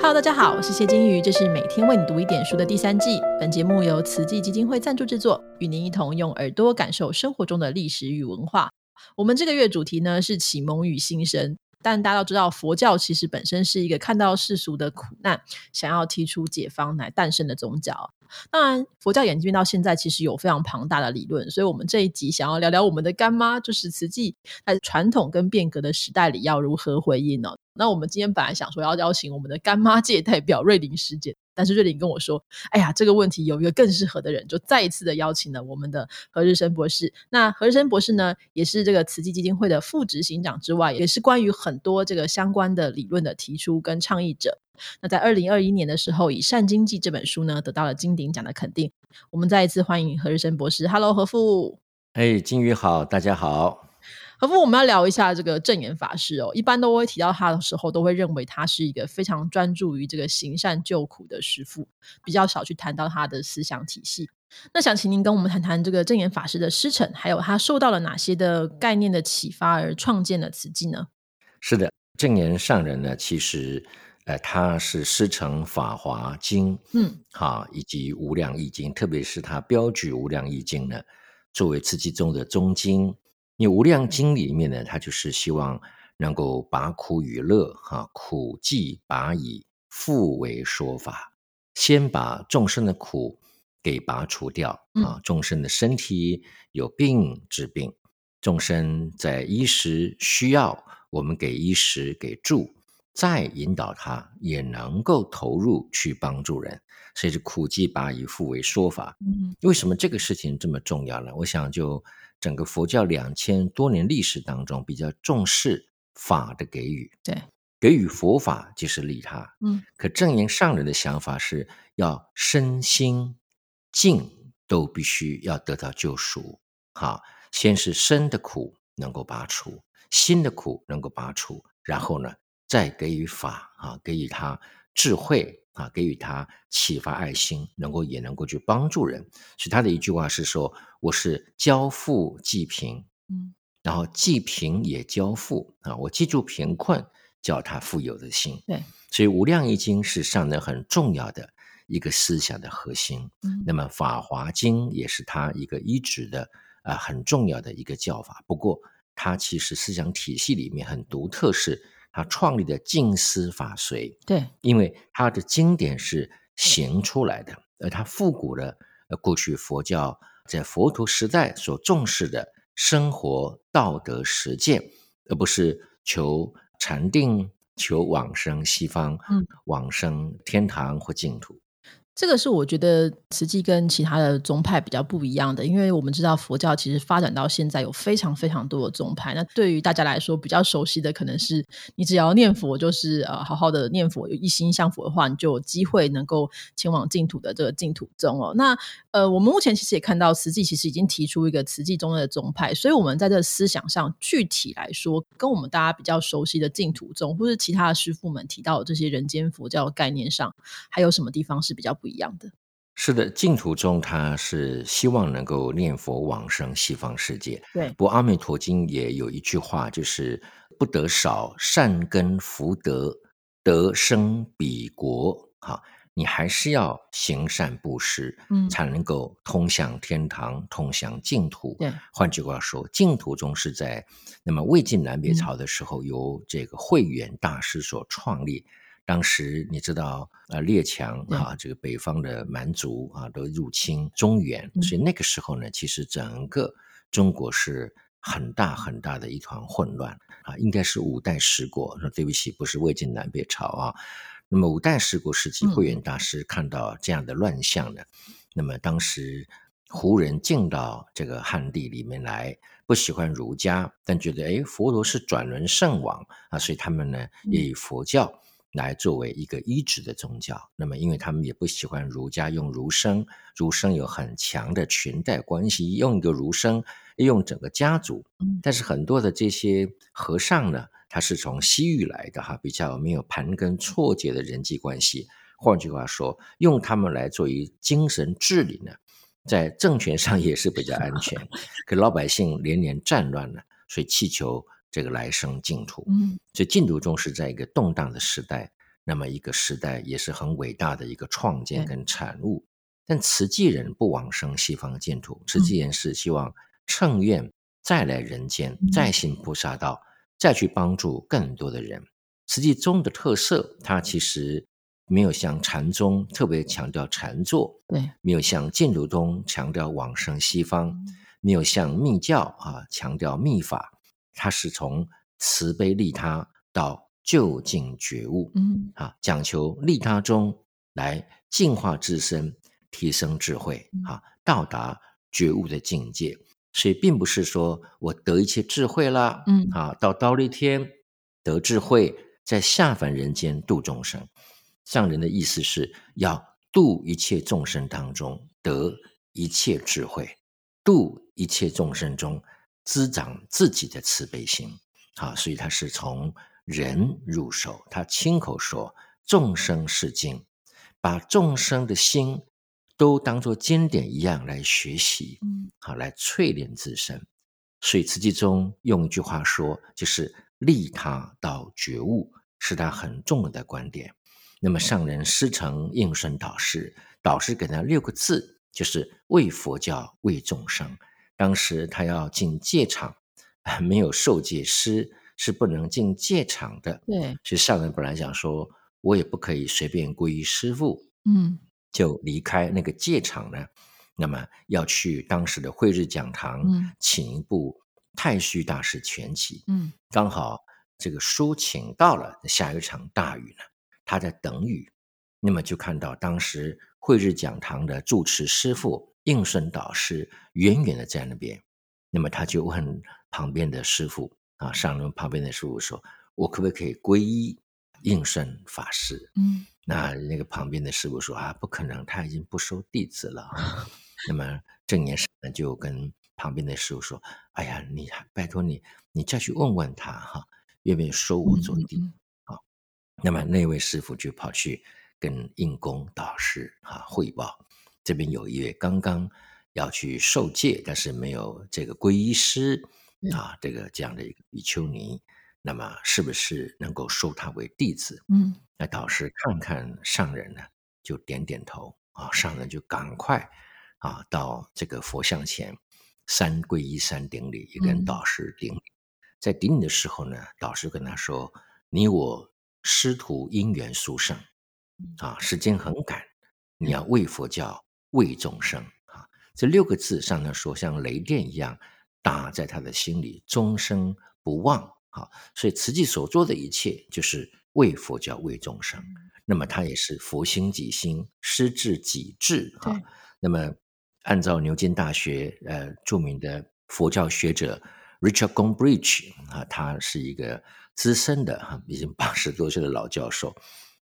Hello，大家好，我是谢金鱼，这是每天为你读一点书的第三季。本节目由慈济基金会赞助制作，与您一同用耳朵感受生活中的历史与文化。我们这个月主题呢是启蒙与新生，但大家都知道，佛教其实本身是一个看到世俗的苦难，想要提出解方来诞生的宗教。当然，佛教演进到现在，其实有非常庞大的理论，所以我们这一集想要聊聊我们的干妈，就是慈济在传统跟变革的时代里要如何回应呢？那我们今天本来想说要邀请我们的干妈界代表瑞玲师姐，但是瑞玲跟我说：“哎呀，这个问题有一个更适合的人，就再一次的邀请了我们的何日生博士。那何日生博士呢，也是这个慈济基金会的副执行长之外，也是关于很多这个相关的理论的提出跟倡议者。那在二零二一年的时候，以《善经济》这本书呢，得到了金鼎奖的肯定。我们再一次欢迎何日生博士。Hello，何富。哎，金鱼好，大家好。何不，我们要聊一下这个正言法师哦。一般都会提到他的时候，都会认为他是一个非常专注于这个行善救苦的师父，比较少去谈到他的思想体系。那想请您跟我们谈谈这个正言法师的师承，还有他受到了哪些的概念的启发而创建了此记呢？是的，正言上人呢，其实呃，他是师承《法华经》，嗯，哈，以及《无量易经》，特别是他标举《无量易经》呢，作为自己中的中经。你《无量经》里面呢，他就是希望能够把苦与乐，哈，苦既拔以，复为说法。先把众生的苦给拔除掉，啊，众生的身体有病治病，众生在衣食需要，我们给衣食给住，再引导他也能够投入去帮助人，所以是苦既拔以，复为说法。嗯，为什么这个事情这么重要呢？我想就。整个佛教两千多年历史当中，比较重视法的给予，对，给予佛法就是利他。嗯，可正言上人的想法是要身心境都必须要得到救赎。好，先是身的苦能够拔除，心的苦能够拔除，然后呢，再给予法啊，给予他智慧。啊，给予他启发爱心，能够也能够去帮助人。所以他的一句话是说：“我是交富济贫，嗯，然后济贫也交富啊，我记住贫困，叫他富有的心。”对，所以《无量易经》是上人很重要的一个思想的核心。嗯，那么《法华经》也是他一个一直的啊很重要的一个教法。不过，他其实思想体系里面很独特是。他创立的净思法随，对，因为他的经典是行出来的，而他复古了过去佛教在佛陀时代所重视的生活道德实践，而不是求禅定、求往生西方，嗯，往生天堂或净土。这个是我觉得慈济跟其他的宗派比较不一样的，因为我们知道佛教其实发展到现在有非常非常多的宗派。那对于大家来说比较熟悉的，可能是你只要念佛，就是呃好好的念佛，有一心向佛的话，你就有机会能够前往净土的这个净土宗哦。那呃，我们目前其实也看到慈济其实已经提出一个慈济中的宗派，所以我们在这思想上具体来说，跟我们大家比较熟悉的净土宗或是其他的师傅们提到的这些人间佛教概念上，还有什么地方是比较不？一样的，是的，净土中他是希望能够念佛往生西方世界。对，不过《阿弥陀经》也有一句话，就是不得少善根福德，得生彼国。哈，你还是要行善布施，嗯，才能够通向天堂，通向净土。对，换句话说，净土中是在那么魏晋南北朝的时候，由这个慧远大师所创立。当时你知道，呃，列强啊，这个北方的蛮族啊，都入侵中原，所以那个时候呢，其实整个中国是很大很大的一团混乱啊，应该是五代十国。说对不起，不是魏晋南北朝啊。那么五代十国时期，慧远大师看到这样的乱象呢，那么当时胡人进到这个汉地里面来，不喜欢儒家，但觉得哎，佛陀是转轮圣王啊，所以他们呢也以佛教。来作为一个医治的宗教，那么因为他们也不喜欢儒家用儒生，儒生有很强的裙带关系，用一个儒生用整个家族。但是很多的这些和尚呢，他是从西域来的哈，比较没有盘根错节的人际关系。换句话说，用他们来作为精神治理呢，在政权上也是比较安全。可老百姓连连战乱呢，所以祈求。这个来生净土，嗯，所以净土宗是在一个动荡的时代，那么一个时代也是很伟大的一个创建跟产物。但慈济人不往生西方净土，慈济人是希望乘愿再来人间，再行菩萨道，再去帮助更多的人。慈济宗的特色，它其实没有像禅宗特别强调禅坐，对，没有像净土宗强调往生西方，没有像密教啊强调密法，它是从慈悲利他到就近觉悟，嗯啊，讲求利他中来净化自身。提升智慧啊，到达觉悟的境界，所以并不是说我得一切智慧啦，嗯啊，到刀立天得智慧，在下凡人间度众生。上人的意思是要度一切众生当中得一切智慧，度一切众生中滋长自己的慈悲心。啊，所以他是从人入手，他亲口说众生是经，把众生的心。都当做经典一样来学习，嗯，好来淬炼自身。所以慈济中用一句话说，就是利他到觉悟，是他很重要的观点。那么上人师承应顺导师，导师给他六个字，就是为佛教为众生。当时他要进戒场，没有受戒师是不能进戒场的。对，所以上人本来想说，我也不可以随便皈依师父，嗯。就离开那个戒场呢，那么要去当时的慧日讲堂，请一部《太虚大师全集》。嗯，刚好这个书请到了，下一场大雨呢，他在等雨，那么就看到当时慧日讲堂的住持师父应顺导师远远的在那边，那么他就问旁边的师傅啊，上人旁边的师傅说：“我可不可以皈依应顺法师？”嗯。那那个旁边的师傅说啊，不可能，他已经不收弟子了。那么正言师呢就跟旁边的师傅说：“哎呀，你拜托你，你再去问问他哈，愿不愿意收我做弟？”啊，那么那位师傅就跑去跟应公导师啊汇报，这边有一位刚刚要去受戒，但是没有这个皈依师啊，这个这样的一个比丘尼，那么是不是能够收他为弟子？嗯。那导师看看上人呢，就点点头啊，上人就赶快啊到这个佛像前三皈依三顶礼，也跟导师顶礼。在顶礼的时候呢，导师跟他说：“你我师徒因缘殊胜啊，时间很赶，你要为佛教为众生啊。”这六个字上呢说像雷电一样打在他的心里，终生不忘啊。所以慈济所做的一切就是。为佛教为众生，那么他也是佛心己心，师智己智哈。那么按照牛津大学呃著名的佛教学者 Richard Gombrich 啊，他是一个资深的哈，已经八十多岁的老教授，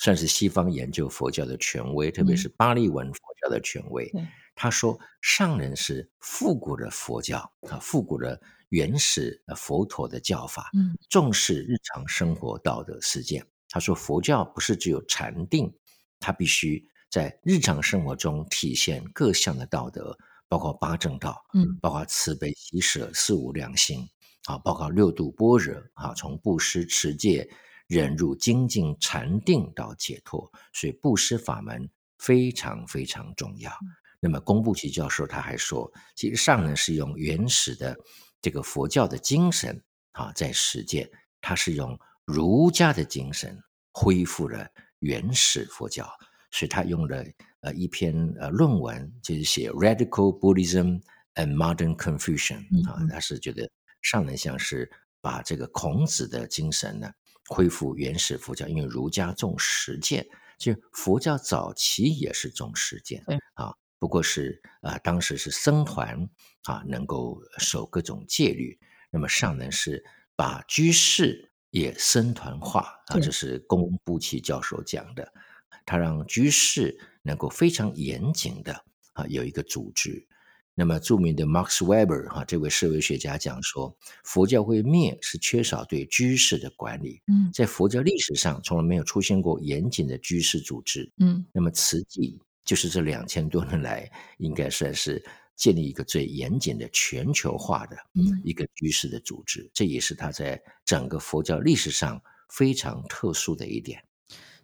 算是西方研究佛教的权威，特别是巴利文佛教的权威。他说上人是复古的佛教啊，复古的原始佛陀的教法，嗯，重视日常生活道德实践。他说：“佛教不是只有禅定，它必须在日常生活中体现各项的道德，包括八正道，嗯，包括慈悲喜舍四无量心，啊，包括六度般若，啊，从布施、持戒、忍辱、精进、禅定到解脱，所以布施法门非常非常重要。那么，宫布奇教授他还说，其实上人是用原始的这个佛教的精神，啊，在实践，他是用。”儒家的精神恢复了原始佛教，所以他用了呃一篇呃论文，就是写 Radical Buddhism and Modern Confucian 啊，他是觉得上人像是把这个孔子的精神呢恢复原始佛教，因为儒家重实践，就佛教早期也是重实践，啊，不过是啊当时是僧团啊能够守各种戒律，那么上人是把居士。也僧团化啊，这是宫布奇教授讲的。他让居士能够非常严谨的啊有一个组织。那么著名的 Max Weber 哈这位社会学家讲说，佛教会灭是缺少对居士的管理。嗯，在佛教历史上从来没有出现过严谨的居士组织。嗯，那么慈济就是这两千多年来应该算是。建立一个最严谨的全球化的一个居士的组织，这也是他在整个佛教历史上非常特殊的一点。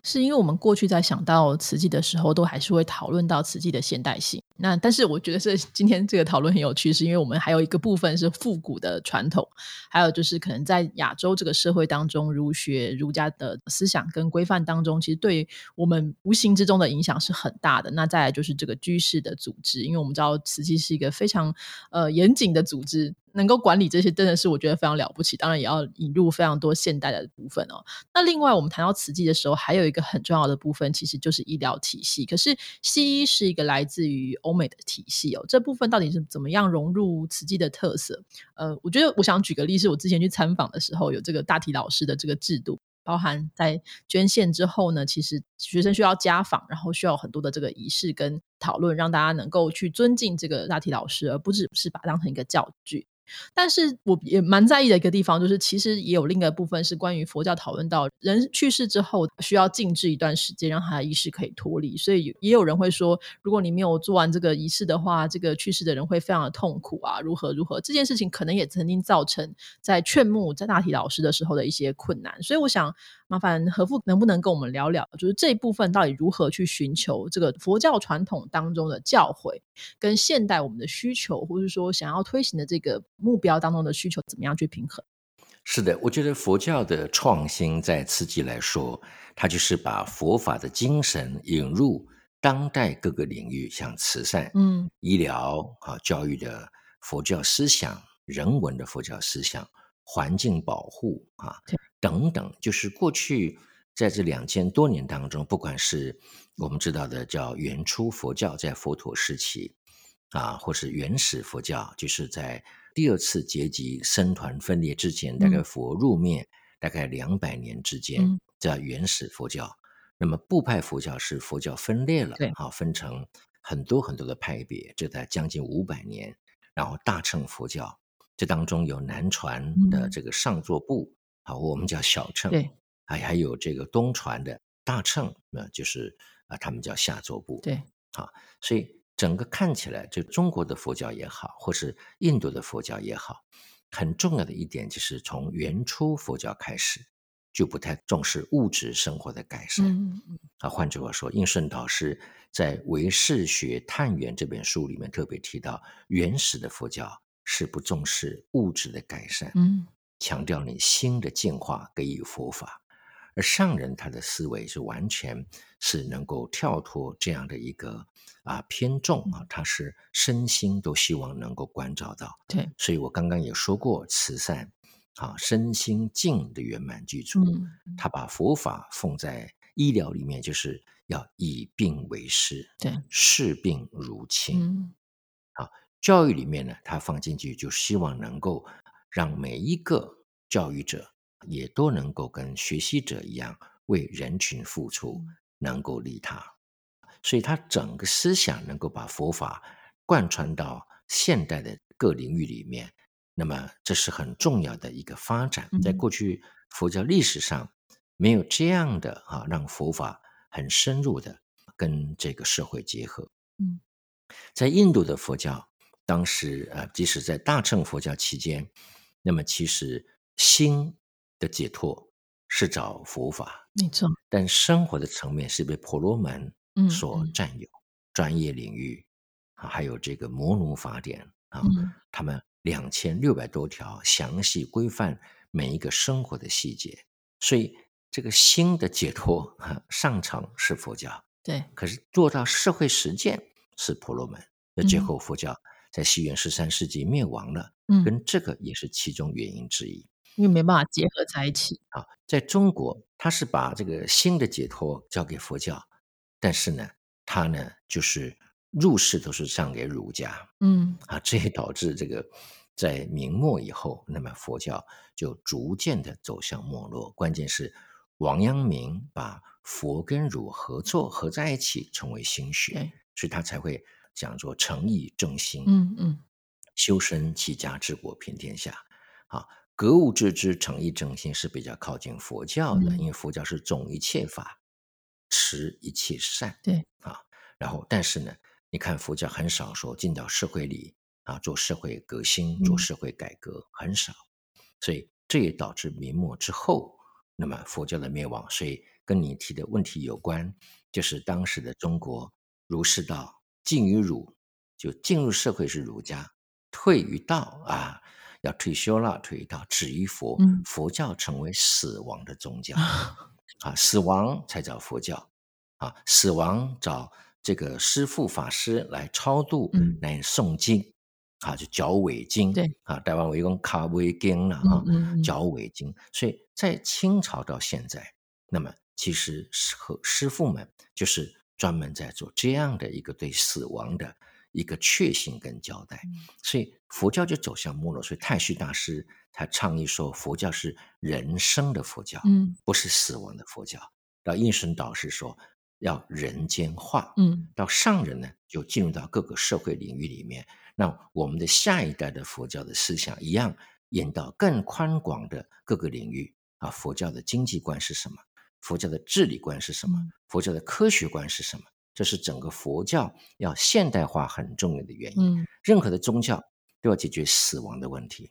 是因为我们过去在想到瓷器的时候，都还是会讨论到瓷器的现代性。那但是我觉得是今天这个讨论很有趣，是因为我们还有一个部分是复古的传统，还有就是可能在亚洲这个社会当中，儒学儒家的思想跟规范当中，其实对我们无形之中的影响是很大的。那再来就是这个居士的组织，因为我们知道瓷器是一个非常呃严谨的组织。能够管理这些，真的是我觉得非常了不起。当然，也要引入非常多现代的部分哦。那另外，我们谈到瓷器的时候，还有一个很重要的部分，其实就是医疗体系。可是，西医是一个来自于欧美的体系哦。这部分到底是怎么样融入瓷器的特色？呃，我觉得我想举个例，是我之前去参访的时候，有这个大体老师的这个制度。包含在捐献之后呢，其实学生需要家访，然后需要很多的这个仪式跟讨论，让大家能够去尊敬这个大体老师，而不只是把它当成一个教具。但是我也蛮在意的一个地方，就是其实也有另一个部分是关于佛教讨论到人去世之后需要静置一段时间，让他的意识可以脱离。所以也有人会说，如果你没有做完这个仪式的话，这个去世的人会非常的痛苦啊，如何如何？这件事情可能也曾经造成在劝募在大体老师的时候的一些困难。所以我想。麻烦何父能不能跟我们聊聊，就是这一部分到底如何去寻求这个佛教传统当中的教诲，跟现代我们的需求，或者说想要推行的这个目标当中的需求，怎么样去平衡？是的，我觉得佛教的创新在此际来说，它就是把佛法的精神引入当代各个领域，像慈善、嗯、医疗啊、教育的佛教思想、人文的佛教思想、环境保护啊。等等，就是过去在这两千多年当中，不管是我们知道的叫原初佛教，在佛陀时期啊，或是原始佛教，就是在第二次结集僧团分裂之前，大概佛入灭大概两百年之间，叫原始佛教。那么部派佛教是佛教分裂了，啊，分成很多很多的派别，这在将近五百年。然后大乘佛教，这当中有南传的这个上座部。啊，我们叫小乘，对，还还有这个东传的大乘，那就是啊，他们叫下座部，对，啊，所以整个看起来，就中国的佛教也好，或是印度的佛教也好，很重要的一点就是从原初佛教开始，就不太重视物质生活的改善。啊，换句话说，应顺导师在《唯识学探源》这本书里面特别提到，原始的佛教是不重视物质的改善。嗯。强调你心的净化，给予佛法，而上人他的思维是完全是能够跳脱这样的一个啊偏重啊，他是身心都希望能够关照到。对，所以我刚刚也说过，慈善啊，身心净的圆满具足。嗯，他把佛法放在医疗里面，就是要以病为师，对，视病如亲。嗯，好，教育里面呢，他放进去就希望能够。让每一个教育者也都能够跟学习者一样为人群付出，能够利他，所以他整个思想能够把佛法贯穿到现代的各领域里面。那么这是很重要的一个发展，在过去佛教历史上没有这样的啊，让佛法很深入的跟这个社会结合。嗯，在印度的佛教，当时呃，即使在大乘佛教期间。那么，其实心的解脱是找佛法，没错。但生活的层面是被婆罗门所占有，专业领域啊，还有这个摩奴法典啊，他们两千六百多条详细规范每一个生活的细节。所以，这个心的解脱啊，上层是佛教，对。可是做到社会实践是婆罗门，那最后佛教。在西元十三世纪灭亡了，嗯，跟这个也是其中原因之一，因为没办法结合在一起啊。在中国，他是把这个新的解脱交给佛教，但是呢，他呢就是入世都是上给儒家，嗯啊，这也导致这个在明末以后，那么佛教就逐渐的走向没落。关键是王阳明把佛跟儒合作合在一起，成为心学，所以他才会。讲做诚意正心，嗯嗯，修身齐家治国平天下，啊，格物致知、诚意正心是比较靠近佛教的，因为佛教是种一切法，持一切善，对。啊，然后但是呢，你看佛教很少说进到社会里啊，做社会革新、做社会改革很少，所以这也导致明末之后，那么佛教的灭亡，所以跟你提的问题有关，就是当时的中国儒释道进于儒，就进入社会是儒家，退于道啊，要退休了，退于道，止于佛，佛教成为死亡的宗教 啊，死亡才找佛教啊，死亡找这个师父法师来超度，来诵经。啊，就脚尾经，对啊，台湾为公卡尾经了啊，脚尾经。所以在清朝到现在，那么其实和师傅们就是专门在做这样的一个对死亡的一个确信跟交代。所以佛教就走向没落。所以太虚大师他倡议说，佛教是人生的佛教，嗯，不是死亡的佛教。到应顺导师说要人间化，嗯，到上人呢就进入到各个社会领域里面。那我们的下一代的佛教的思想一样，引到更宽广的各个领域啊。佛教的经济观是什么？佛教的治理观是什么？佛教的科学观是什么？这是整个佛教要现代化很重要的原因。任何的宗教都要解决死亡的问题，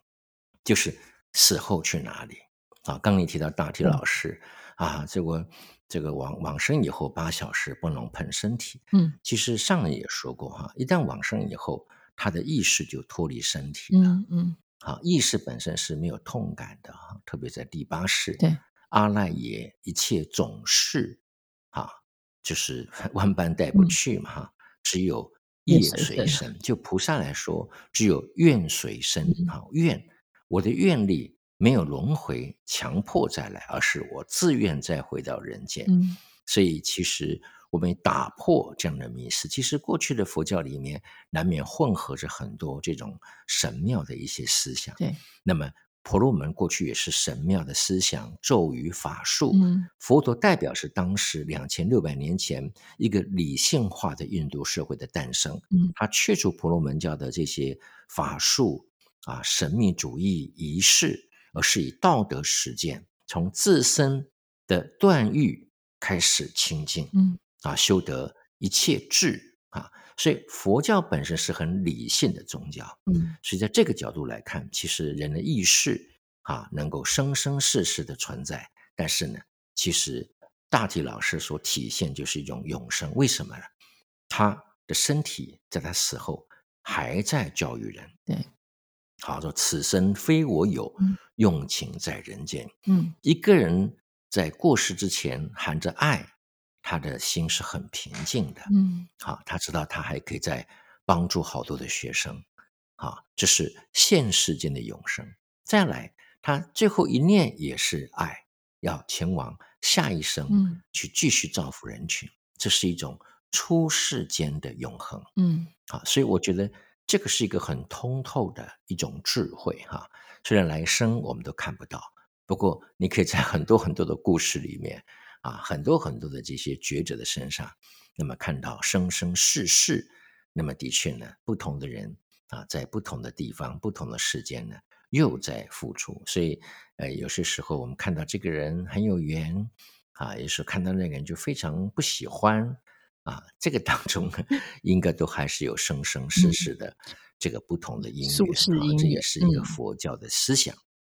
就是死后去哪里啊？刚你提到大体老师啊，这个这个往往生以后八小时不能碰身体。嗯，其实上人也说过哈，一旦往生以后。他的意识就脱离身体了，嗯嗯，好，意识本身是没有痛感的哈，特别在第八世，对，阿赖耶一切总是，啊，就是 万般带不去嘛哈，只有业随身，就菩萨来说，只有愿随身，哈，愿我的愿力没有轮回强迫再来，而是我自愿再回到人间，嗯，所以其实。我们打破这样的迷思。其实过去的佛教里面难免混合着很多这种神庙的一些思想。对，那么婆罗门过去也是神庙的思想、咒语、法术。嗯，佛陀代表是当时两千六百年前一个理性化的印度社会的诞生。嗯，他去除婆罗门教的这些法术啊、神秘主义仪式，而是以道德实践，从自身的断欲开始清净。嗯。啊，修得一切智啊，所以佛教本身是很理性的宗教。嗯，所以在这个角度来看，其实人的意识啊，能够生生世世的存在。但是呢，其实大体老师所体现就是一种永生。为什么呢？他的身体在他死后还在教育人。对，好说此生非我有，用情在人间。嗯，一个人在过世之前含着爱。他的心是很平静的，嗯，好，他知道他还可以再帮助好多的学生，啊，这是现世间的永生。再来，他最后一念也是爱，要前往下一生，去继续造福人群，这是一种出世间的永恒，嗯，好，所以我觉得这个是一个很通透的一种智慧，哈。虽然来生我们都看不到，不过你可以在很多很多的故事里面。啊，很多很多的这些觉者的身上，那么看到生生世世，那么的确呢，不同的人啊，在不同的地方、不同的时间呢，又在付出。所以，呃，有些时候我们看到这个人很有缘啊，有时候看到那个人就非常不喜欢啊，这个当中呢，应该都还是有生生世世的这个不同的因缘，这也是一个佛教的思想。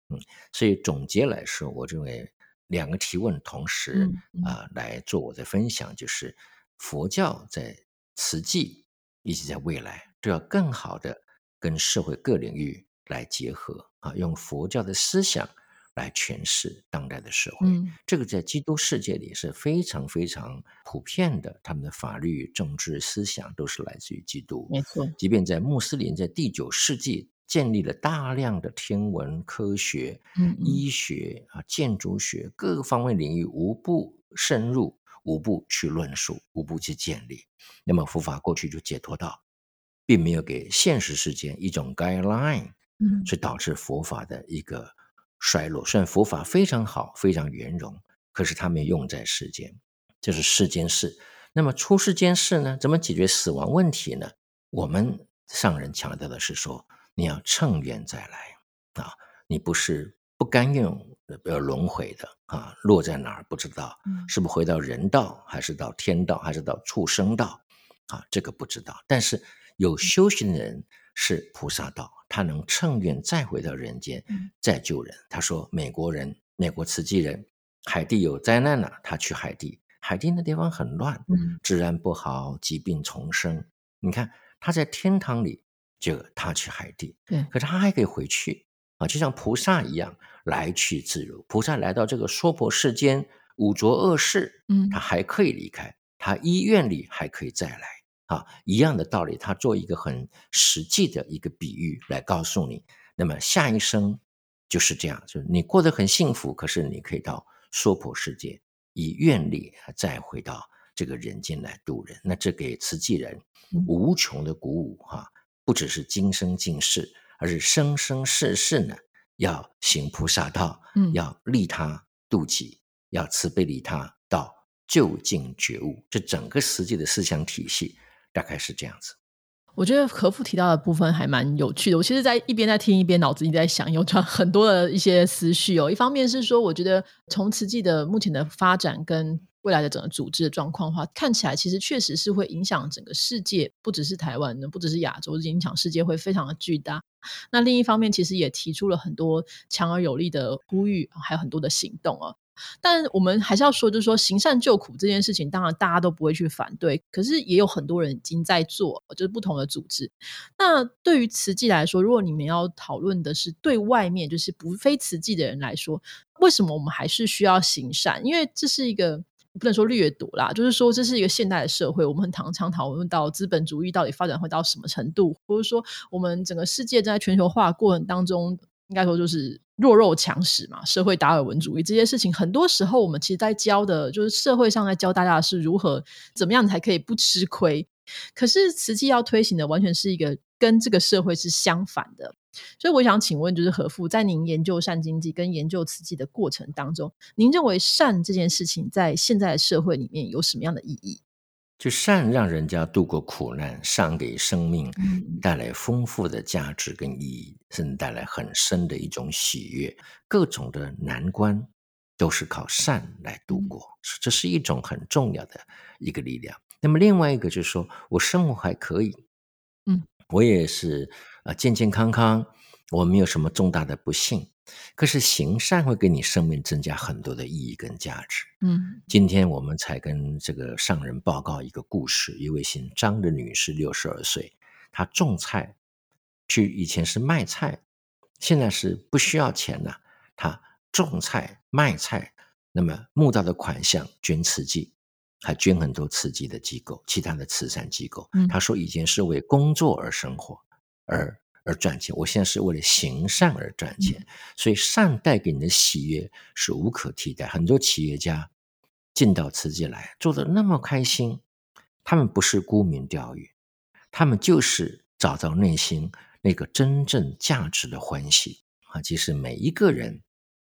嗯，所以总结来说，我认为。两个提问同时啊来做我的分享，就是佛教在实际以及在未来都要更好的跟社会各领域来结合啊，用佛教的思想来诠释当代的社会。这个在基督世界里是非常非常普遍的，他们的法律、政治、思想都是来自于基督。没错，即便在穆斯林在第九世纪。建立了大量的天文科学、医学啊、建筑学各个方面领域，无不深入，无不去论述，无不去建立。那么佛法过去就解脱到，并没有给现实世间一种 guideline，嗯，所以导致佛法的一个衰落。虽然佛法非常好，非常圆融，可是它没用在世间，这是世间事。那么出世间事呢？怎么解决死亡问题呢？我们上人强调的是说。你要乘愿再来啊！你不是不甘愿要轮回的啊！落在哪儿不知道，是不是回到人道，还是到天道，还是到畜生道啊？这个不知道。但是有修行的人是菩萨道，他能乘愿再回到人间，再救人。他说，美国人、美国慈济人海地有灾难了，他去海地。海地那地方很乱，嗯治安不好，疾病丛生。你看他在天堂里，就他去海地，对，可是他还可以回去啊，就像菩萨一样来去自如。菩萨来到这个娑婆世间，五浊恶世，嗯他还可以离开，他医院里还可以再来啊，一样的道理。他做一个很实际的一个比喻来告诉你，那么下一生就是这样，就是你过得很幸福，可是你可以到娑婆世界以愿力再回到这个人间来度人。那这给慈济人嗯无穷的鼓舞哈、不只是今生今世，而是生生世世呢，要行菩萨道，嗯要利他度己，要慈悲利他到究竟觉悟。这整个实际的思想体系大概是这样子。我觉得何父提到的部分还蛮有趣的。我其实，在一边在听，一边脑子里在想，有转很多的一些思绪哦。一方面是说，我觉得从慈济的目前的发展跟未来的整个组织的状况的话，看起来其实确实是会影响整个世界，不只是台湾的，不只是亚洲，影响世界会非常的巨大。那另一方面，其实也提出了很多强而有力的呼吁，还有很多的行动啊。但我们还是要说，就是说行善救苦这件事情，当然大家都不会去反对，可是也有很多人已经在做，就是不同的组织。那对于慈济来说，如果你们要讨论的是对外面就是不非慈济的人来说，为什么我们还是需要行善？因为这是一个。不能说掠夺啦，就是说这是一个现代的社会，我们很常常讨论到资本主义到底发展会到什么程度，或者说我们整个世界正在全球化过程当中，应该说就是弱肉强食嘛，社会达尔文主义这些事情，很多时候我们其实在教的，就是社会上在教大家是如何怎么样才可以不吃亏。可是实际要推行的完全是一个跟这个社会是相反的，所以我想请问，就是何父，在您研究善经济跟研究慈济的过程当中，您认为善这件事情在现在的社会里面有什么样的意义？就善让人家度过苦难，善给生命嗯带来丰富的价值跟意义，甚至带来很深的一种喜悦。各种的难关都是靠善来度过，这是一种很重要的一个力量。那么另外一个就是说我生活还可以，嗯，我也是呃健健康康，我没有什么重大的不幸。可是行善会给你生命增加很多的意义跟价值。嗯今天我们才跟这个上人报告一个故事，一位姓张的女士，六十二岁，她种菜，去以前是卖菜，现在是不需要钱了。她种菜卖菜，那么募到的款项捐慈济，还捐很多慈济的机构，其他的慈善机构。嗯她说以前是为工作而生活，而而赚钱，我现在是为了行善而赚钱。所以善带给你的喜悦是无可替代。很多企业家进到慈济来，做的那么开心，他们不是沽名钓誉，他们就是找到内心那个真正价值的欢喜啊！其实每一个人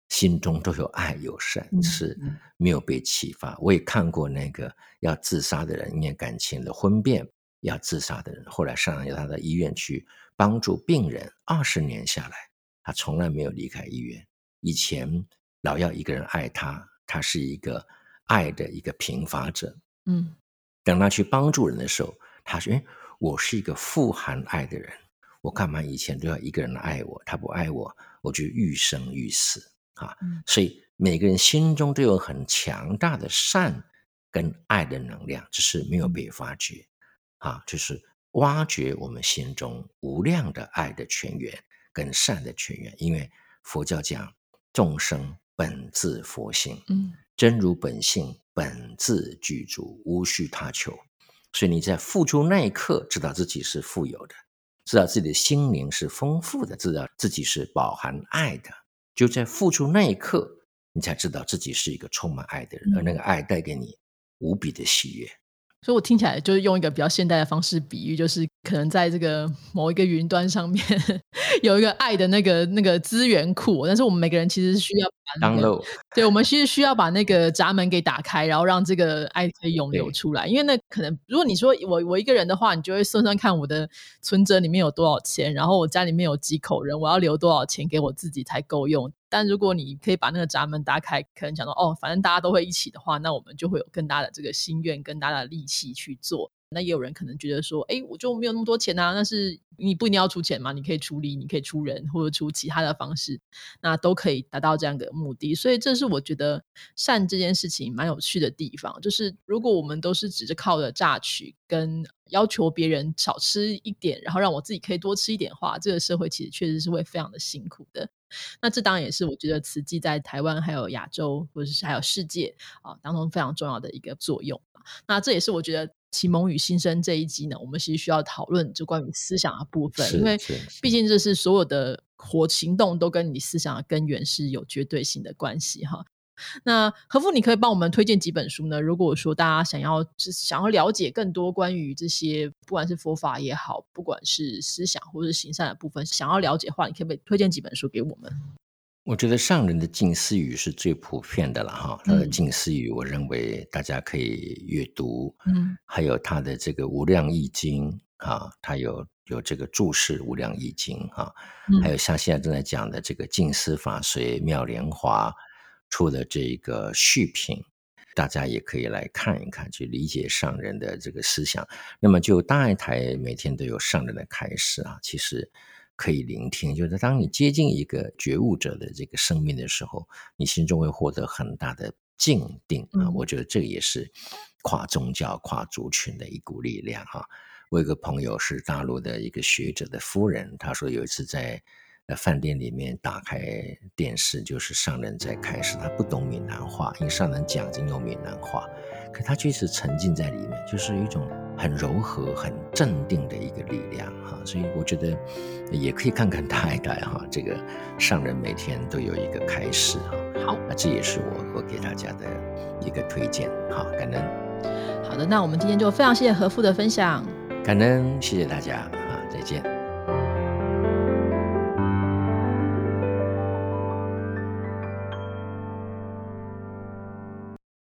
心中都有爱有善，嗯是嗯没有被启发。我也看过那个要自杀的人，因为感情的婚变要自杀的人，后来上人要他到医院去帮助病人，二十年下来，他从来没有离开医院。以前老要一个人爱他，他是一个爱的一个贫乏者。嗯等他去帮助人的时候，他说：“哎我是一个富含爱的人，我干嘛以前都要一个人来爱我？他不爱我，我就欲生欲死啊！嗯所以每个人心中都有很强大的善跟爱的能量，只是没有被发掘啊，就是挖掘我们心中无量的爱的泉源跟善的泉源。因为佛教讲众生本自佛性，嗯真如本性，本自具足，无需他求。所以你在付出那一刻，知道自己是富有的，知道自己的心灵是丰富的，知道自己是饱含爱的。就在付出那一刻，你才知道自己是一个充满爱的人，嗯而那个爱带给你无比的喜悦。所以我听起来就是用一个比较现代的方式比喻，就是可能在这个某一个云端上面 有一个爱的那个那个资源库，但是我们每个人其实是需要把那个 download 对，我们其实需要把那个闸门给打开，然后让这个爱可以涌流出来。因为那可能，如果你说我我一个人的话，你就会算算看我的存折里面有多少钱，然后我家里面有几口人，我要留多少钱给我自己才够用。但如果你可以把那个闸门打开，可能讲到哦，反正大家都会一起的话，那我们就会有更大的这个心愿、更大的力气去做。那也有人可能觉得说，哎，我就没有那么多钱啊，那是你不一定要出钱嘛，你可以出力，你可以出人或者出其他的方式，那都可以达到这样的目的。所以这是我觉得善这件事情蛮有趣的地方，就是如果我们都是只是靠着榨取跟要求别人少吃一点，然后让我自己可以多吃一点话，这个社会其实确实是会非常的辛苦的。那这当然也是我觉得慈济在台湾还有亚洲或者是还有世界啊当中非常重要的一个作用。那这也是我觉得启蒙与新生这一集呢，我们其实需要讨论就关于思想的部分，因为毕竟这是所有的活行动都跟你思想的根源是有绝对性的关系哈。那何父，你可以帮我们推荐几本书呢？如果说大家想要想要了解更多关于这些，不管是佛法也好，不管是思想或是行善的部分，想要了解的话，你可不可以推荐几本书给我们？我觉得上人的近思语是最普遍的了哈，他的近思语，我认为大家可以阅读。嗯，还有他的这个无量易经啊，他有有这个注释无量易经啊，还有像现在正在讲的这个近思法随妙莲华。出的这个续品，大家也可以来看一看，去理解上人的这个思想。那么，就大爱台每天都有上人的开示啊，其实可以聆听。就是当你接近一个觉悟者的这个生命的时候，你心中会获得很大的静定啊。我觉得这也是跨宗教、跨族群的一股力量啊。我有个朋友是大陆的一个学者的夫人，他说有一次在。在饭店里面打开电视，就是上人在开始。他不懂闽南话，因为上人讲经用闽南话，可他确实沉浸在里面，就是一种很柔和、很镇定的一个力量哈。所以我觉得也可以看看太太哈，这个上人每天都有一个开始哈。好，那这也是我我给大家的一个推荐哈。感恩。好的，那我们今天就非常谢谢何父的分享。感恩，谢谢大家。